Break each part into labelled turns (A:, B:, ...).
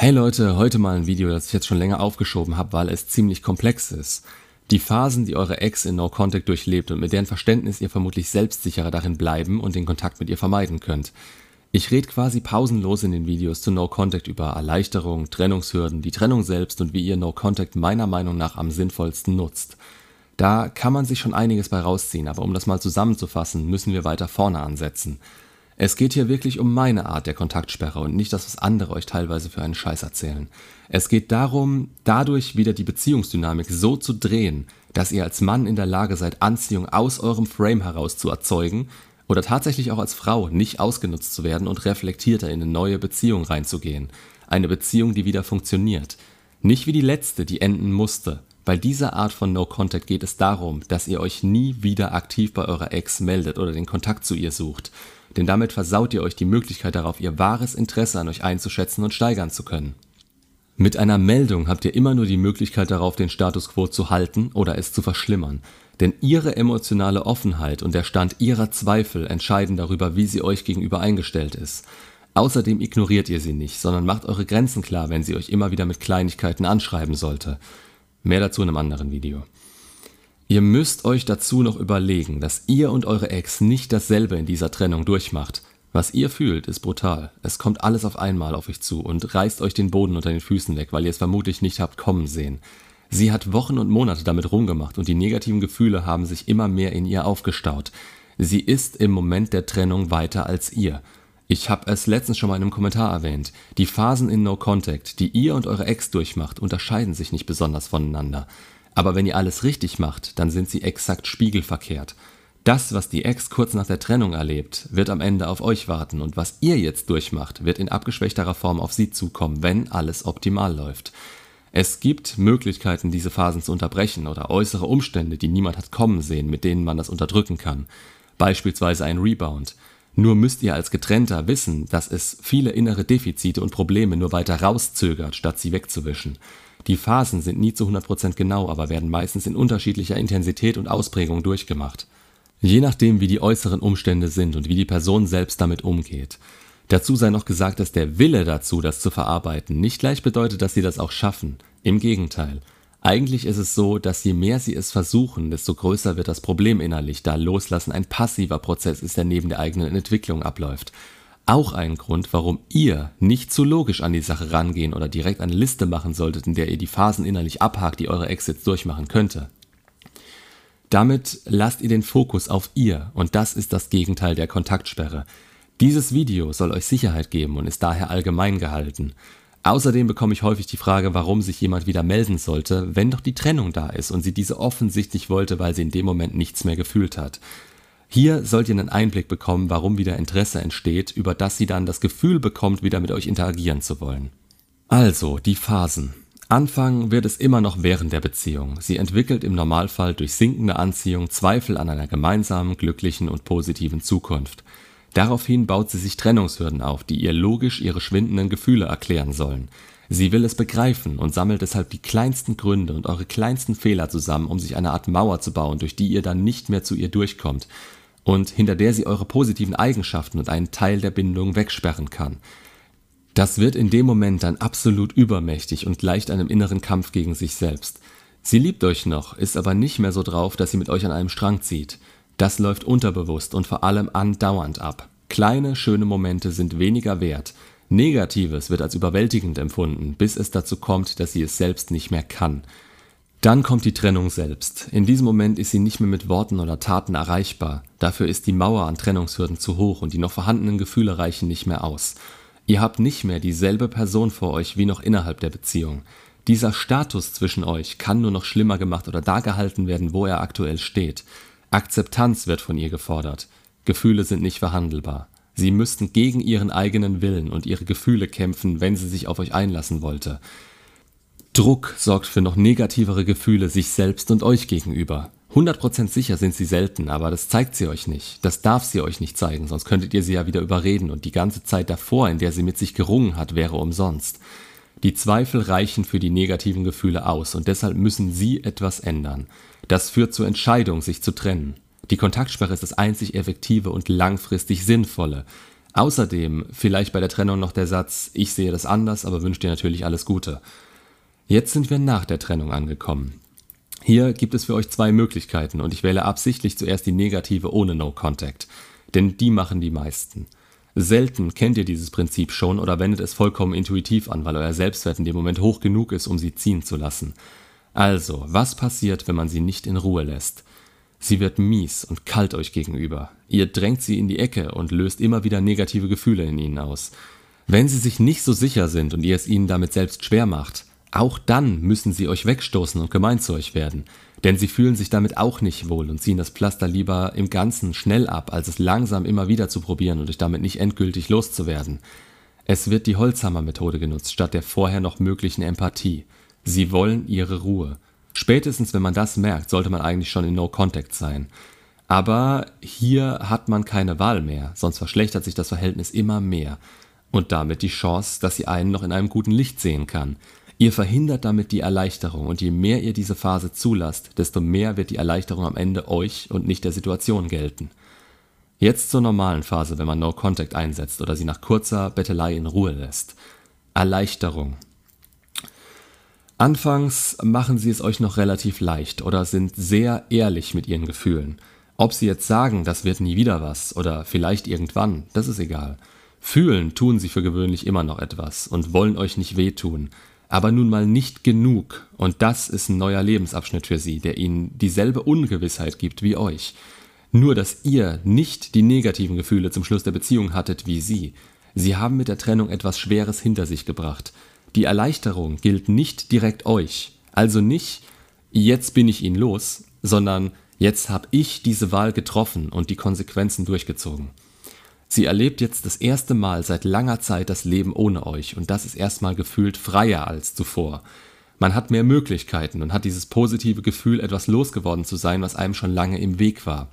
A: Hey Leute, heute mal ein Video, das ich jetzt schon länger aufgeschoben habe, weil es ziemlich komplex ist. Die Phasen, die eure Ex in No Contact durchlebt und mit deren Verständnis ihr vermutlich selbstsicherer darin bleiben und den Kontakt mit ihr vermeiden könnt. Ich rede quasi pausenlos in den Videos zu No Contact über Erleichterung, Trennungshürden, die Trennung selbst und wie ihr No Contact meiner Meinung nach am sinnvollsten nutzt. Da kann man sich schon einiges bei rausziehen, aber um das mal zusammenzufassen, müssen wir weiter vorne ansetzen. Es geht hier wirklich um meine Art der Kontaktsperre und nicht das, was andere euch teilweise für einen Scheiß erzählen. Es geht darum, dadurch wieder die Beziehungsdynamik so zu drehen, dass ihr als Mann in der Lage seid, Anziehung aus eurem Frame heraus zu erzeugen oder tatsächlich auch als Frau nicht ausgenutzt zu werden und reflektierter in eine neue Beziehung reinzugehen. Eine Beziehung, die wieder funktioniert. Nicht wie die letzte, die enden musste. Bei dieser Art von No Contact geht es darum, dass ihr euch nie wieder aktiv bei eurer Ex meldet oder den Kontakt zu ihr sucht denn damit versaut ihr euch die Möglichkeit darauf, ihr wahres Interesse an euch einzuschätzen und steigern zu können. Mit einer Meldung habt ihr immer nur die Möglichkeit darauf, den Status quo zu halten oder es zu verschlimmern, denn ihre emotionale Offenheit und der Stand ihrer Zweifel entscheiden darüber, wie sie euch gegenüber eingestellt ist. Außerdem ignoriert ihr sie nicht, sondern macht eure Grenzen klar, wenn sie euch immer wieder mit Kleinigkeiten anschreiben sollte. Mehr dazu in einem anderen Video. Ihr müsst euch dazu noch überlegen, dass ihr und eure Ex nicht dasselbe in dieser Trennung durchmacht. Was ihr fühlt, ist brutal. Es kommt alles auf einmal auf euch zu und reißt euch den Boden unter den Füßen weg, weil ihr es vermutlich nicht habt kommen sehen. Sie hat Wochen und Monate damit rumgemacht und die negativen Gefühle haben sich immer mehr in ihr aufgestaut. Sie ist im Moment der Trennung weiter als ihr. Ich habe es letztens schon mal in einem Kommentar erwähnt. Die Phasen in No Contact, die ihr und eure Ex durchmacht, unterscheiden sich nicht besonders voneinander. Aber wenn ihr alles richtig macht, dann sind sie exakt spiegelverkehrt. Das, was die Ex kurz nach der Trennung erlebt, wird am Ende auf euch warten und was ihr jetzt durchmacht, wird in abgeschwächterer Form auf sie zukommen, wenn alles optimal läuft. Es gibt Möglichkeiten, diese Phasen zu unterbrechen oder äußere Umstände, die niemand hat kommen sehen, mit denen man das unterdrücken kann. Beispielsweise ein Rebound. Nur müsst ihr als Getrennter wissen, dass es viele innere Defizite und Probleme nur weiter rauszögert, statt sie wegzuwischen. Die Phasen sind nie zu 100% genau, aber werden meistens in unterschiedlicher Intensität und Ausprägung durchgemacht. Je nachdem, wie die äußeren Umstände sind und wie die Person selbst damit umgeht. Dazu sei noch gesagt, dass der Wille dazu, das zu verarbeiten, nicht gleich bedeutet, dass sie das auch schaffen. Im Gegenteil. Eigentlich ist es so, dass je mehr sie es versuchen, desto größer wird das Problem innerlich, da Loslassen ein passiver Prozess ist, der neben der eigenen Entwicklung abläuft. Auch ein Grund, warum ihr nicht zu logisch an die Sache rangehen oder direkt eine Liste machen solltet, in der ihr die Phasen innerlich abhakt, die eure Exits durchmachen könnte. Damit lasst ihr den Fokus auf ihr und das ist das Gegenteil der Kontaktsperre. Dieses Video soll euch Sicherheit geben und ist daher allgemein gehalten. Außerdem bekomme ich häufig die Frage, warum sich jemand wieder melden sollte, wenn doch die Trennung da ist und sie diese offensichtlich wollte, weil sie in dem Moment nichts mehr gefühlt hat. Hier sollt ihr einen Einblick bekommen, warum wieder Interesse entsteht, über das sie dann das Gefühl bekommt, wieder mit euch interagieren zu wollen. Also, die Phasen. Anfangen wird es immer noch während der Beziehung. Sie entwickelt im Normalfall durch sinkende Anziehung Zweifel an einer gemeinsamen, glücklichen und positiven Zukunft. Daraufhin baut sie sich Trennungshürden auf, die ihr logisch ihre schwindenden Gefühle erklären sollen. Sie will es begreifen und sammelt deshalb die kleinsten Gründe und eure kleinsten Fehler zusammen, um sich eine Art Mauer zu bauen, durch die ihr dann nicht mehr zu ihr durchkommt und hinter der sie eure positiven Eigenschaften und einen Teil der Bindung wegsperren kann. Das wird in dem Moment dann absolut übermächtig und gleicht einem inneren Kampf gegen sich selbst. Sie liebt euch noch, ist aber nicht mehr so drauf, dass sie mit euch an einem Strang zieht. Das läuft unterbewusst und vor allem andauernd ab. Kleine, schöne Momente sind weniger wert. Negatives wird als überwältigend empfunden, bis es dazu kommt, dass sie es selbst nicht mehr kann. Dann kommt die Trennung selbst. In diesem Moment ist sie nicht mehr mit Worten oder Taten erreichbar. Dafür ist die Mauer an Trennungshürden zu hoch und die noch vorhandenen Gefühle reichen nicht mehr aus. Ihr habt nicht mehr dieselbe Person vor euch wie noch innerhalb der Beziehung. Dieser Status zwischen euch kann nur noch schlimmer gemacht oder da gehalten werden, wo er aktuell steht. Akzeptanz wird von ihr gefordert. Gefühle sind nicht verhandelbar. Sie müssten gegen ihren eigenen Willen und ihre Gefühle kämpfen, wenn sie sich auf euch einlassen wollte. Druck sorgt für noch negativere Gefühle sich selbst und euch gegenüber. 100% sicher sind sie selten, aber das zeigt sie euch nicht. Das darf sie euch nicht zeigen, sonst könntet ihr sie ja wieder überreden und die ganze Zeit davor, in der sie mit sich gerungen hat, wäre umsonst. Die Zweifel reichen für die negativen Gefühle aus und deshalb müssen sie etwas ändern. Das führt zur Entscheidung, sich zu trennen. Die Kontaktsperre ist das einzig effektive und langfristig sinnvolle. Außerdem vielleicht bei der Trennung noch der Satz, ich sehe das anders, aber wünsche dir natürlich alles Gute. Jetzt sind wir nach der Trennung angekommen. Hier gibt es für euch zwei Möglichkeiten und ich wähle absichtlich zuerst die negative ohne No Contact, denn die machen die meisten. Selten kennt ihr dieses Prinzip schon oder wendet es vollkommen intuitiv an, weil euer Selbstwert in dem Moment hoch genug ist, um sie ziehen zu lassen. Also, was passiert, wenn man sie nicht in Ruhe lässt? Sie wird mies und kalt euch gegenüber. Ihr drängt sie in die Ecke und löst immer wieder negative Gefühle in ihnen aus. Wenn sie sich nicht so sicher sind und ihr es ihnen damit selbst schwer macht, auch dann müssen sie euch wegstoßen und gemein zu euch werden. Denn sie fühlen sich damit auch nicht wohl und ziehen das Pflaster lieber im Ganzen schnell ab, als es langsam immer wieder zu probieren und euch damit nicht endgültig loszuwerden. Es wird die Holzhammer-Methode genutzt, statt der vorher noch möglichen Empathie. Sie wollen ihre Ruhe. Spätestens, wenn man das merkt, sollte man eigentlich schon in No Contact sein. Aber hier hat man keine Wahl mehr, sonst verschlechtert sich das Verhältnis immer mehr. Und damit die Chance, dass sie einen noch in einem guten Licht sehen kann. Ihr verhindert damit die Erleichterung und je mehr ihr diese Phase zulasst, desto mehr wird die Erleichterung am Ende euch und nicht der Situation gelten. Jetzt zur normalen Phase, wenn man No Contact einsetzt oder sie nach kurzer Bettelei in Ruhe lässt. Erleichterung. Anfangs machen sie es euch noch relativ leicht oder sind sehr ehrlich mit ihren Gefühlen. Ob sie jetzt sagen, das wird nie wieder was oder vielleicht irgendwann, das ist egal. Fühlen tun sie für gewöhnlich immer noch etwas und wollen euch nicht wehtun aber nun mal nicht genug, und das ist ein neuer Lebensabschnitt für sie, der ihnen dieselbe Ungewissheit gibt wie euch. Nur dass ihr nicht die negativen Gefühle zum Schluss der Beziehung hattet wie sie. Sie haben mit der Trennung etwas Schweres hinter sich gebracht. Die Erleichterung gilt nicht direkt euch, also nicht jetzt bin ich ihn los, sondern jetzt habe ich diese Wahl getroffen und die Konsequenzen durchgezogen. Sie erlebt jetzt das erste Mal seit langer Zeit das Leben ohne euch und das ist erstmal gefühlt freier als zuvor. Man hat mehr Möglichkeiten und hat dieses positive Gefühl, etwas losgeworden zu sein, was einem schon lange im Weg war.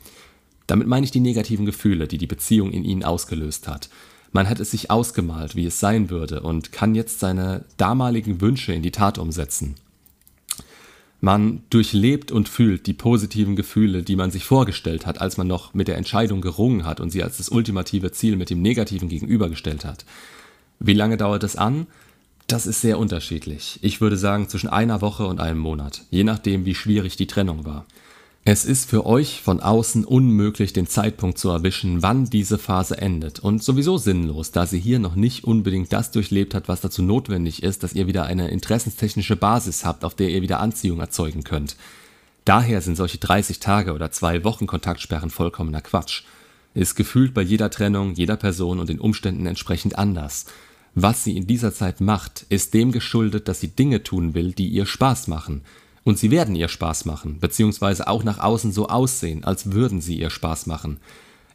A: Damit meine ich die negativen Gefühle, die die Beziehung in ihnen ausgelöst hat. Man hat es sich ausgemalt, wie es sein würde und kann jetzt seine damaligen Wünsche in die Tat umsetzen. Man durchlebt und fühlt die positiven Gefühle, die man sich vorgestellt hat, als man noch mit der Entscheidung gerungen hat und sie als das ultimative Ziel mit dem Negativen gegenübergestellt hat. Wie lange dauert es an? Das ist sehr unterschiedlich. Ich würde sagen zwischen einer Woche und einem Monat, je nachdem, wie schwierig die Trennung war. Es ist für euch von außen unmöglich, den Zeitpunkt zu erwischen, wann diese Phase endet und sowieso sinnlos, da sie hier noch nicht unbedingt das durchlebt hat, was dazu notwendig ist, dass ihr wieder eine interessenstechnische Basis habt, auf der ihr wieder Anziehung erzeugen könnt. Daher sind solche 30 Tage oder zwei Wochen Kontaktsperren vollkommener Quatsch. Ist gefühlt bei jeder Trennung, jeder Person und den Umständen entsprechend anders. Was sie in dieser Zeit macht, ist dem geschuldet, dass sie Dinge tun will, die ihr Spaß machen – und sie werden ihr Spaß machen, beziehungsweise auch nach außen so aussehen, als würden sie ihr Spaß machen.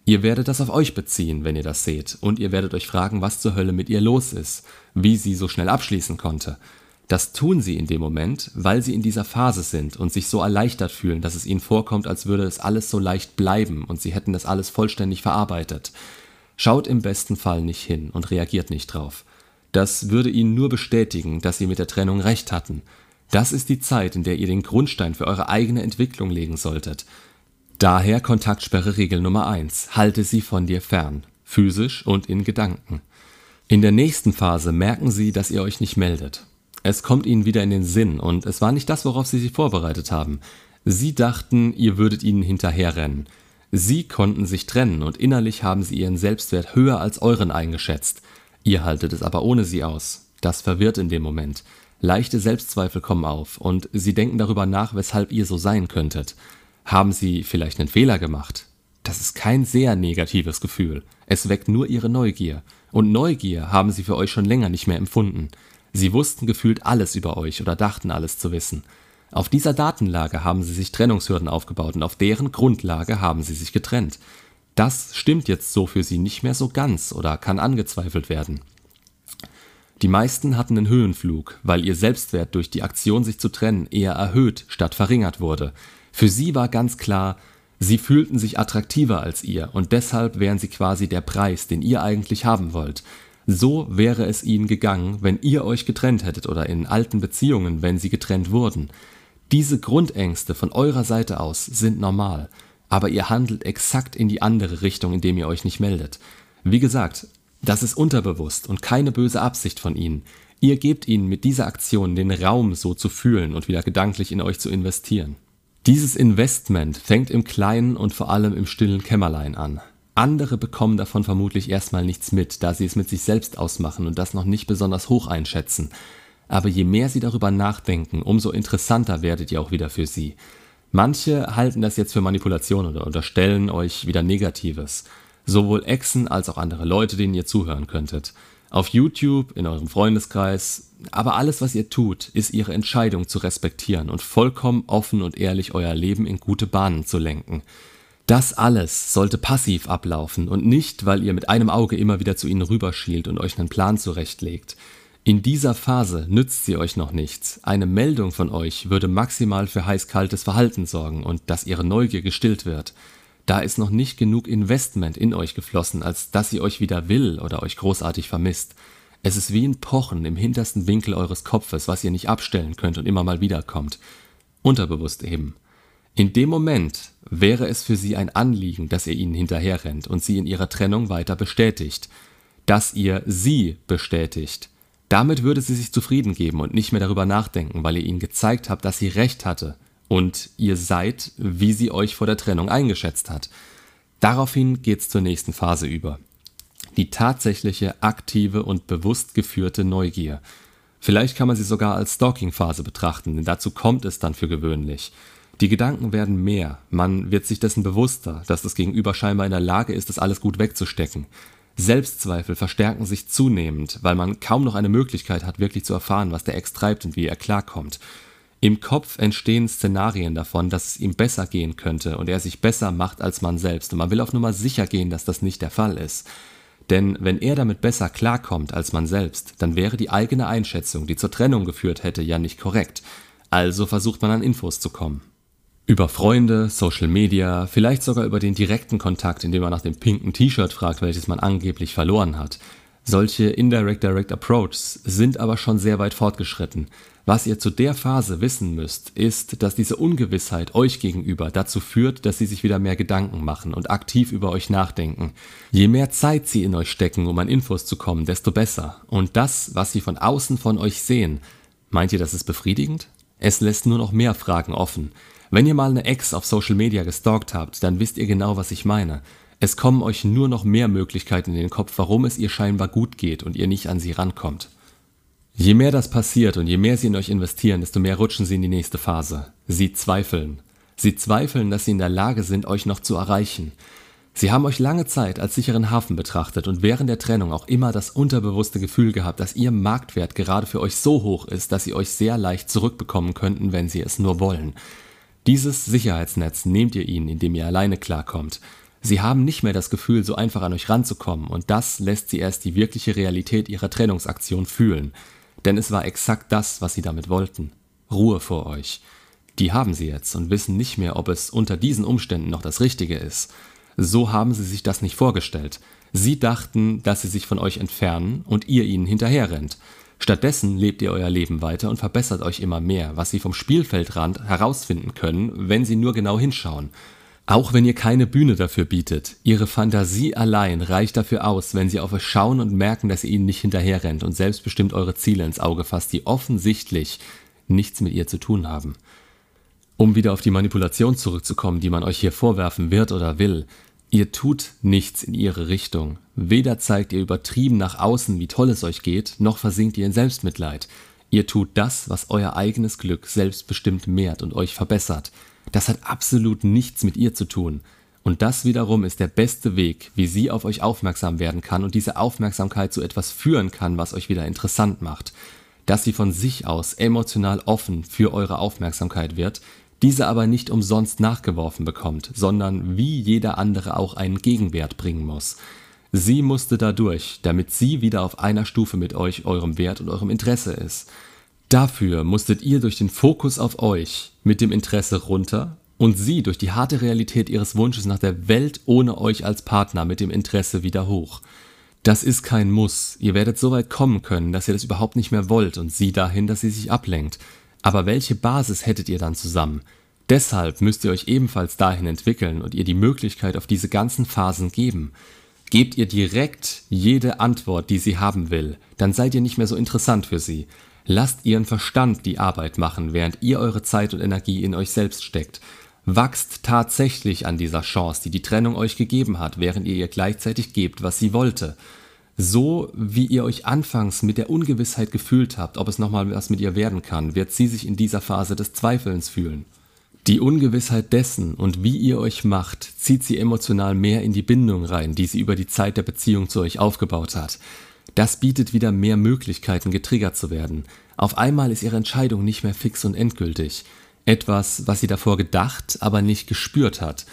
A: Ihr werdet das auf euch beziehen, wenn ihr das seht, und ihr werdet euch fragen, was zur Hölle mit ihr los ist, wie sie so schnell abschließen konnte. Das tun sie in dem Moment, weil sie in dieser Phase sind und sich so erleichtert fühlen, dass es ihnen vorkommt, als würde es alles so leicht bleiben und sie hätten das alles vollständig verarbeitet. Schaut im besten Fall nicht hin und reagiert nicht drauf. Das würde ihnen nur bestätigen, dass sie mit der Trennung recht hatten das ist die Zeit, in der ihr den Grundstein für eure eigene Entwicklung legen solltet. Daher Kontaktsperre Regel Nummer 1. Halte sie von dir fern, physisch und in Gedanken. In der nächsten Phase merken sie, dass ihr euch nicht meldet. Es kommt ihnen wieder in den Sinn und es war nicht das, worauf sie sich vorbereitet haben. Sie dachten, ihr würdet ihnen hinterherrennen. Sie konnten sich trennen und innerlich haben sie ihren Selbstwert höher als euren eingeschätzt. Ihr haltet es aber ohne sie aus. Das verwirrt in dem Moment. Leichte Selbstzweifel kommen auf und Sie denken darüber nach, weshalb ihr so sein könntet. Haben Sie vielleicht einen Fehler gemacht? Das ist kein sehr negatives Gefühl. Es weckt nur Ihre Neugier. Und Neugier haben Sie für euch schon länger nicht mehr empfunden. Sie wussten gefühlt alles über euch oder dachten alles zu wissen. Auf dieser Datenlage haben sie sich Trennungshürden aufgebaut und auf deren Grundlage haben sie sich getrennt. Das stimmt jetzt so für sie nicht mehr so ganz oder kann angezweifelt werden. Die meisten hatten einen Höhenflug, weil ihr Selbstwert durch die Aktion, sich zu trennen, eher erhöht statt verringert wurde. Für sie war ganz klar, sie fühlten sich attraktiver als ihr und deshalb wären sie quasi der Preis, den ihr eigentlich haben wollt. So wäre es ihnen gegangen, wenn ihr euch getrennt hättet oder in alten Beziehungen, wenn sie getrennt wurden. Diese Grundängste von eurer Seite aus sind normal, aber ihr handelt exakt in die andere Richtung, indem ihr euch nicht meldet. Wie gesagt, das ist unterbewusst und keine böse Absicht von ihnen. Ihr gebt ihnen mit dieser Aktion den Raum, so zu fühlen und wieder gedanklich in euch zu investieren. Dieses Investment fängt im Kleinen und vor allem im stillen Kämmerlein an. Andere bekommen davon vermutlich erstmal nichts mit, da sie es mit sich selbst ausmachen und das noch nicht besonders hoch einschätzen. Aber je mehr sie darüber nachdenken, umso interessanter werdet ihr auch wieder für sie. Manche halten das jetzt für Manipulation oder unterstellen euch wieder Negatives. Sowohl Exen als auch andere Leute, denen ihr zuhören könntet. Auf YouTube, in eurem Freundeskreis, aber alles, was ihr tut, ist ihre Entscheidung zu respektieren und vollkommen offen und ehrlich euer Leben in gute Bahnen zu lenken. Das alles sollte passiv ablaufen und nicht, weil ihr mit einem Auge immer wieder zu ihnen rüberschielt und euch einen Plan zurechtlegt. In dieser Phase nützt sie euch noch nichts. Eine Meldung von euch würde maximal für heiß-kaltes Verhalten sorgen und dass ihre Neugier gestillt wird. Da ist noch nicht genug Investment in euch geflossen, als dass sie euch wieder will oder euch großartig vermisst. Es ist wie ein Pochen im hintersten Winkel eures Kopfes, was ihr nicht abstellen könnt und immer mal wiederkommt. Unterbewusst eben. In dem Moment wäre es für sie ein Anliegen, dass ihr ihnen hinterherrennt und sie in ihrer Trennung weiter bestätigt, dass ihr sie bestätigt. Damit würde sie sich zufrieden geben und nicht mehr darüber nachdenken, weil ihr ihnen gezeigt habt, dass sie recht hatte und ihr seid, wie sie euch vor der Trennung eingeschätzt hat. Daraufhin geht's zur nächsten Phase über. Die tatsächliche, aktive und bewusst geführte Neugier. Vielleicht kann man sie sogar als Stalking-Phase betrachten, denn dazu kommt es dann für gewöhnlich. Die Gedanken werden mehr, man wird sich dessen bewusster, dass das Gegenüber scheinbar in der Lage ist, das alles gut wegzustecken. Selbstzweifel verstärken sich zunehmend, weil man kaum noch eine Möglichkeit hat, wirklich zu erfahren, was der Ex treibt und wie er klarkommt. Im Kopf entstehen Szenarien davon, dass es ihm besser gehen könnte und er sich besser macht als man selbst und man will auf Nummer sicher gehen, dass das nicht der Fall ist. Denn wenn er damit besser klarkommt als man selbst, dann wäre die eigene Einschätzung, die zur Trennung geführt hätte, ja nicht korrekt. Also versucht man an Infos zu kommen. Über Freunde, Social Media, vielleicht sogar über den direkten Kontakt, indem man nach dem pinken T-Shirt fragt, welches man angeblich verloren hat. Solche Indirect Direct Approaches sind aber schon sehr weit fortgeschritten. Was ihr zu der Phase wissen müsst, ist, dass diese Ungewissheit euch gegenüber dazu führt, dass sie sich wieder mehr Gedanken machen und aktiv über euch nachdenken. Je mehr Zeit sie in euch stecken, um an Infos zu kommen, desto besser. Und das, was sie von außen von euch sehen, meint ihr, das ist befriedigend? Es lässt nur noch mehr Fragen offen. Wenn ihr mal eine Ex auf Social Media gestalkt habt, dann wisst ihr genau, was ich meine. Es kommen euch nur noch mehr Möglichkeiten in den Kopf, warum es ihr scheinbar gut geht und ihr nicht an sie rankommt. Je mehr das passiert und je mehr sie in euch investieren, desto mehr rutschen sie in die nächste Phase. Sie zweifeln. Sie zweifeln, dass sie in der Lage sind, euch noch zu erreichen. Sie haben euch lange Zeit als sicheren Hafen betrachtet und während der Trennung auch immer das unterbewusste Gefühl gehabt, dass ihr Marktwert gerade für euch so hoch ist, dass sie euch sehr leicht zurückbekommen könnten, wenn sie es nur wollen. Dieses Sicherheitsnetz nehmt ihr ihnen, indem ihr alleine klarkommt. Sie haben nicht mehr das Gefühl, so einfach an euch ranzukommen, und das lässt sie erst die wirkliche Realität ihrer Trennungsaktion fühlen. Denn es war exakt das, was sie damit wollten. Ruhe vor euch. Die haben sie jetzt und wissen nicht mehr, ob es unter diesen Umständen noch das Richtige ist. So haben sie sich das nicht vorgestellt. Sie dachten, dass sie sich von euch entfernen und ihr ihnen hinterherrennt. Stattdessen lebt ihr euer Leben weiter und verbessert euch immer mehr, was sie vom Spielfeldrand herausfinden können, wenn sie nur genau hinschauen. Auch wenn ihr keine Bühne dafür bietet, ihre Fantasie allein reicht dafür aus, wenn sie auf euch schauen und merken, dass ihr ihnen nicht hinterherrennt und selbstbestimmt eure Ziele ins Auge fasst, die offensichtlich nichts mit ihr zu tun haben. Um wieder auf die Manipulation zurückzukommen, die man euch hier vorwerfen wird oder will, Ihr tut nichts in ihre Richtung. Weder zeigt ihr übertrieben nach außen, wie toll es euch geht, noch versinkt ihr in Selbstmitleid. Ihr tut das, was euer eigenes Glück selbstbestimmt mehrt und euch verbessert. Das hat absolut nichts mit ihr zu tun. Und das wiederum ist der beste Weg, wie sie auf euch aufmerksam werden kann und diese Aufmerksamkeit zu etwas führen kann, was euch wieder interessant macht. Dass sie von sich aus emotional offen für eure Aufmerksamkeit wird, diese aber nicht umsonst nachgeworfen bekommt, sondern wie jeder andere auch einen Gegenwert bringen muss. Sie musste dadurch, damit sie wieder auf einer Stufe mit euch, eurem Wert und eurem Interesse ist. Dafür musstet ihr durch den Fokus auf euch mit dem Interesse runter und sie durch die harte Realität ihres Wunsches nach der Welt ohne euch als Partner mit dem Interesse wieder hoch. Das ist kein Muss. Ihr werdet so weit kommen können, dass ihr das überhaupt nicht mehr wollt und sie dahin, dass sie sich ablenkt. Aber welche Basis hättet ihr dann zusammen? Deshalb müsst ihr euch ebenfalls dahin entwickeln und ihr die Möglichkeit auf diese ganzen Phasen geben. Gebt ihr direkt jede Antwort, die sie haben will, dann seid ihr nicht mehr so interessant für sie. Lasst ihren Verstand die Arbeit machen, während ihr eure Zeit und Energie in euch selbst steckt. Wachst tatsächlich an dieser Chance, die die Trennung euch gegeben hat, während ihr ihr gleichzeitig gebt, was sie wollte. So wie ihr euch anfangs mit der Ungewissheit gefühlt habt, ob es nochmal was mit ihr werden kann, wird sie sich in dieser Phase des Zweifelns fühlen. Die Ungewissheit dessen und wie ihr euch macht, zieht sie emotional mehr in die Bindung rein, die sie über die Zeit der Beziehung zu euch aufgebaut hat. Das bietet wieder mehr Möglichkeiten, getriggert zu werden. Auf einmal ist ihre Entscheidung nicht mehr fix und endgültig. Etwas, was sie davor gedacht, aber nicht gespürt hat.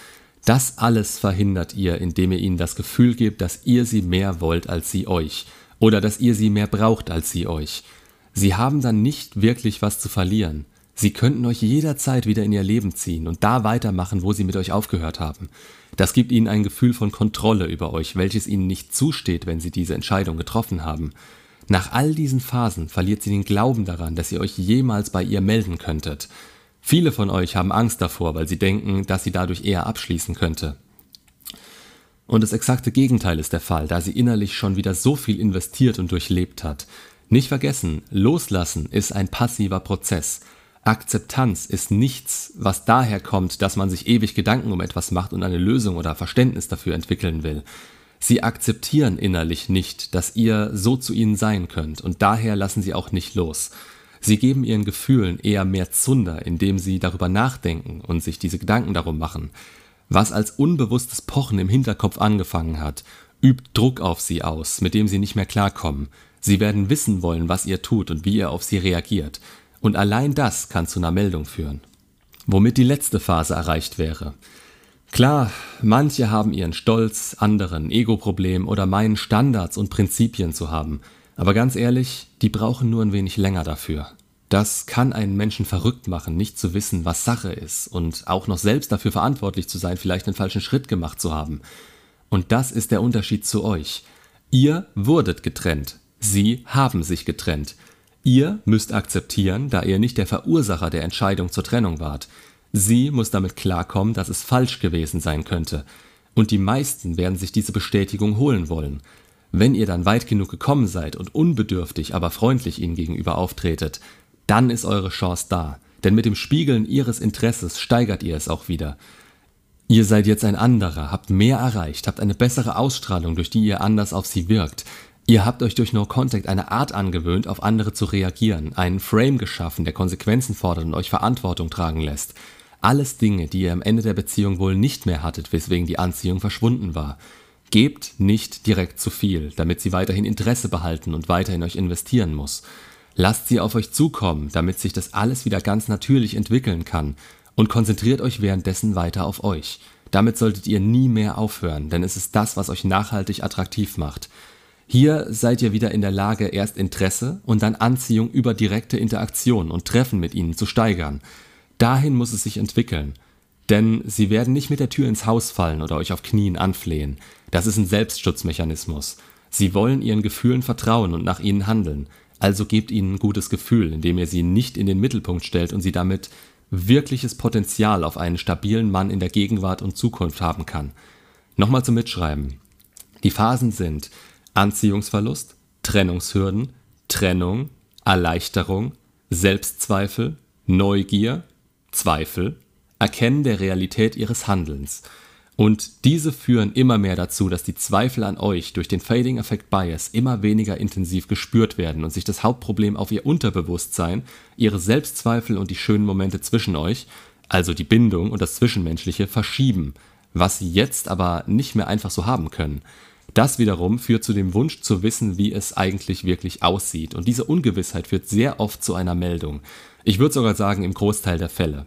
A: Das alles verhindert ihr, indem ihr ihnen das Gefühl gebt, dass ihr sie mehr wollt als sie euch. Oder dass ihr sie mehr braucht als sie euch. Sie haben dann nicht wirklich was zu verlieren. Sie könnten euch jederzeit wieder in ihr Leben ziehen und da weitermachen, wo sie mit euch aufgehört haben. Das gibt ihnen ein Gefühl von Kontrolle über euch, welches ihnen nicht zusteht, wenn sie diese Entscheidung getroffen haben. Nach all diesen Phasen verliert sie den Glauben daran, dass ihr euch jemals bei ihr melden könntet. Viele von euch haben Angst davor, weil sie denken, dass sie dadurch eher abschließen könnte. Und das exakte Gegenteil ist der Fall, da sie innerlich schon wieder so viel investiert und durchlebt hat. Nicht vergessen, loslassen ist ein passiver Prozess. Akzeptanz ist nichts, was daher kommt, dass man sich ewig Gedanken um etwas macht und eine Lösung oder Verständnis dafür entwickeln will. Sie akzeptieren innerlich nicht, dass ihr so zu ihnen sein könnt und daher lassen sie auch nicht los. Sie geben ihren Gefühlen eher mehr Zunder, indem sie darüber nachdenken und sich diese Gedanken darum machen. Was als unbewusstes Pochen im Hinterkopf angefangen hat, übt Druck auf sie aus, mit dem sie nicht mehr klarkommen. Sie werden wissen wollen, was ihr tut und wie ihr auf sie reagiert. Und allein das kann zu einer Meldung führen. Womit die letzte Phase erreicht wäre. Klar, manche haben ihren Stolz, anderen Ego-Problem oder meinen Standards und Prinzipien zu haben. Aber ganz ehrlich, die brauchen nur ein wenig länger dafür. Das kann einen Menschen verrückt machen, nicht zu wissen, was Sache ist und auch noch selbst dafür verantwortlich zu sein, vielleicht einen falschen Schritt gemacht zu haben. Und das ist der Unterschied zu euch. Ihr wurdet getrennt. Sie haben sich getrennt. Ihr müsst akzeptieren, da ihr nicht der Verursacher der Entscheidung zur Trennung wart. Sie muss damit klarkommen, dass es falsch gewesen sein könnte. Und die meisten werden sich diese Bestätigung holen wollen. Wenn ihr dann weit genug gekommen seid und unbedürftig, aber freundlich ihnen gegenüber auftretet, dann ist eure Chance da. Denn mit dem Spiegeln ihres Interesses steigert ihr es auch wieder. Ihr seid jetzt ein anderer, habt mehr erreicht, habt eine bessere Ausstrahlung, durch die ihr anders auf sie wirkt. Ihr habt euch durch No Contact eine Art angewöhnt, auf andere zu reagieren, einen Frame geschaffen, der Konsequenzen fordert und euch Verantwortung tragen lässt. Alles Dinge, die ihr am Ende der Beziehung wohl nicht mehr hattet, weswegen die Anziehung verschwunden war. Gebt nicht direkt zu viel, damit sie weiterhin Interesse behalten und weiter in euch investieren muss. Lasst sie auf euch zukommen, damit sich das alles wieder ganz natürlich entwickeln kann und konzentriert euch währenddessen weiter auf euch. Damit solltet ihr nie mehr aufhören, denn es ist das, was euch nachhaltig attraktiv macht. Hier seid ihr wieder in der Lage, erst Interesse und dann Anziehung über direkte Interaktion und Treffen mit ihnen zu steigern. Dahin muss es sich entwickeln. Denn sie werden nicht mit der Tür ins Haus fallen oder euch auf Knien anflehen. Das ist ein Selbstschutzmechanismus. Sie wollen ihren Gefühlen vertrauen und nach ihnen handeln. Also gebt ihnen ein gutes Gefühl, indem ihr sie nicht in den Mittelpunkt stellt und sie damit wirkliches Potenzial auf einen stabilen Mann in der Gegenwart und Zukunft haben kann. Nochmal zum Mitschreiben. Die Phasen sind Anziehungsverlust, Trennungshürden, Trennung, Erleichterung, Selbstzweifel, Neugier, Zweifel, Erkennen der Realität ihres Handelns. Und diese führen immer mehr dazu, dass die Zweifel an euch durch den Fading Effect Bias immer weniger intensiv gespürt werden und sich das Hauptproblem auf ihr Unterbewusstsein, ihre Selbstzweifel und die schönen Momente zwischen euch, also die Bindung und das Zwischenmenschliche, verschieben, was sie jetzt aber nicht mehr einfach so haben können. Das wiederum führt zu dem Wunsch zu wissen, wie es eigentlich wirklich aussieht. Und diese Ungewissheit führt sehr oft zu einer Meldung. Ich würde sogar sagen, im Großteil der Fälle.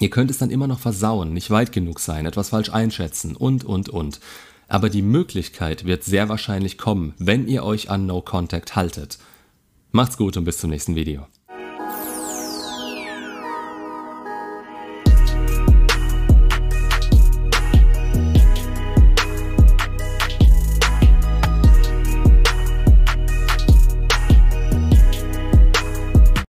A: Ihr könnt es dann immer noch versauen, nicht weit genug sein, etwas falsch einschätzen und, und, und. Aber die Möglichkeit wird sehr wahrscheinlich kommen, wenn ihr euch an No Contact haltet. Macht's gut und bis zum nächsten Video.